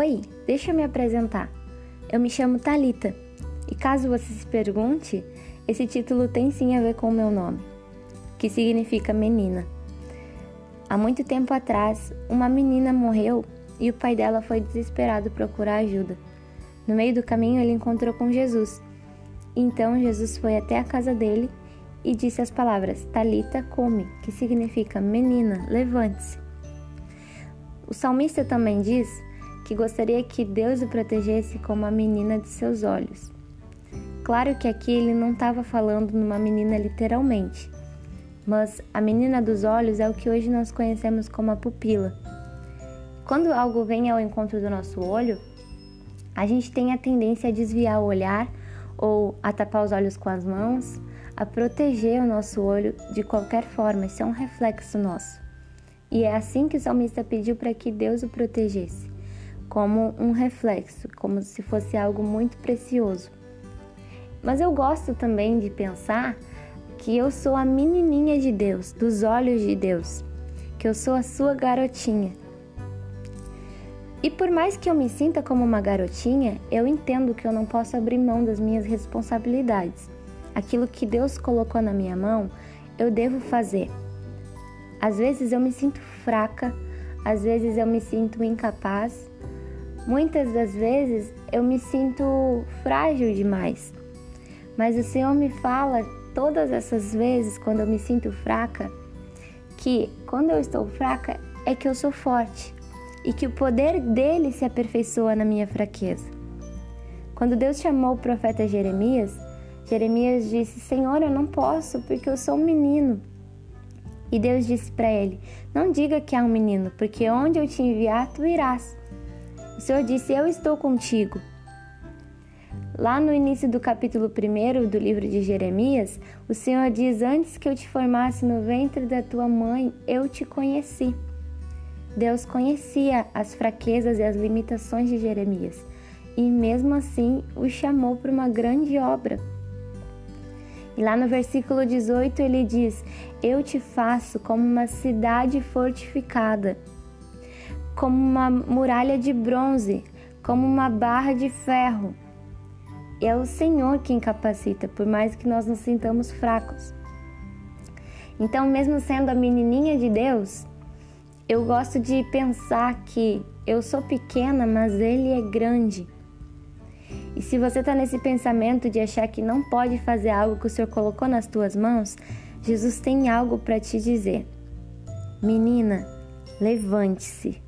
Oi, deixa eu me apresentar. Eu me chamo Talita. E caso você se pergunte, esse título tem sim a ver com o meu nome, que significa menina. Há muito tempo atrás, uma menina morreu e o pai dela foi desesperado procurar ajuda. No meio do caminho, ele encontrou com Jesus. Então Jesus foi até a casa dele e disse as palavras Talita come, que significa menina, levante-se. O salmista também diz que gostaria que Deus o protegesse como a menina de seus olhos. Claro que aqui ele não estava falando numa menina literalmente, mas a menina dos olhos é o que hoje nós conhecemos como a pupila. Quando algo vem ao encontro do nosso olho, a gente tem a tendência a desviar o olhar ou a tapar os olhos com as mãos, a proteger o nosso olho de qualquer forma, isso é um reflexo nosso. E é assim que o salmista pediu para que Deus o protegesse, como um reflexo, como se fosse algo muito precioso. Mas eu gosto também de pensar que eu sou a menininha de Deus, dos olhos de Deus, que eu sou a sua garotinha. E por mais que eu me sinta como uma garotinha, eu entendo que eu não posso abrir mão das minhas responsabilidades. Aquilo que Deus colocou na minha mão, eu devo fazer. Às vezes eu me sinto fraca, às vezes eu me sinto incapaz, muitas das vezes eu me sinto frágil demais. Mas o Senhor me fala todas essas vezes, quando eu me sinto fraca, que quando eu estou fraca é que eu sou forte e que o poder dele se aperfeiçoa na minha fraqueza. Quando Deus chamou o profeta Jeremias, Jeremias disse: Senhor, eu não posso porque eu sou um menino. E Deus disse para ele: Não diga que há um menino, porque onde eu te enviar, tu irás. O Senhor disse: Eu estou contigo. Lá no início do capítulo 1 do livro de Jeremias, o Senhor diz: Antes que eu te formasse no ventre da tua mãe, eu te conheci. Deus conhecia as fraquezas e as limitações de Jeremias e, mesmo assim, o chamou para uma grande obra. E lá no versículo 18 ele diz: Eu te faço como uma cidade fortificada, como uma muralha de bronze, como uma barra de ferro. É o Senhor quem capacita, por mais que nós nos sintamos fracos. Então, mesmo sendo a menininha de Deus, eu gosto de pensar que eu sou pequena, mas Ele é grande. E se você está nesse pensamento de achar que não pode fazer algo que o Senhor colocou nas tuas mãos, Jesus tem algo para te dizer. Menina, levante-se.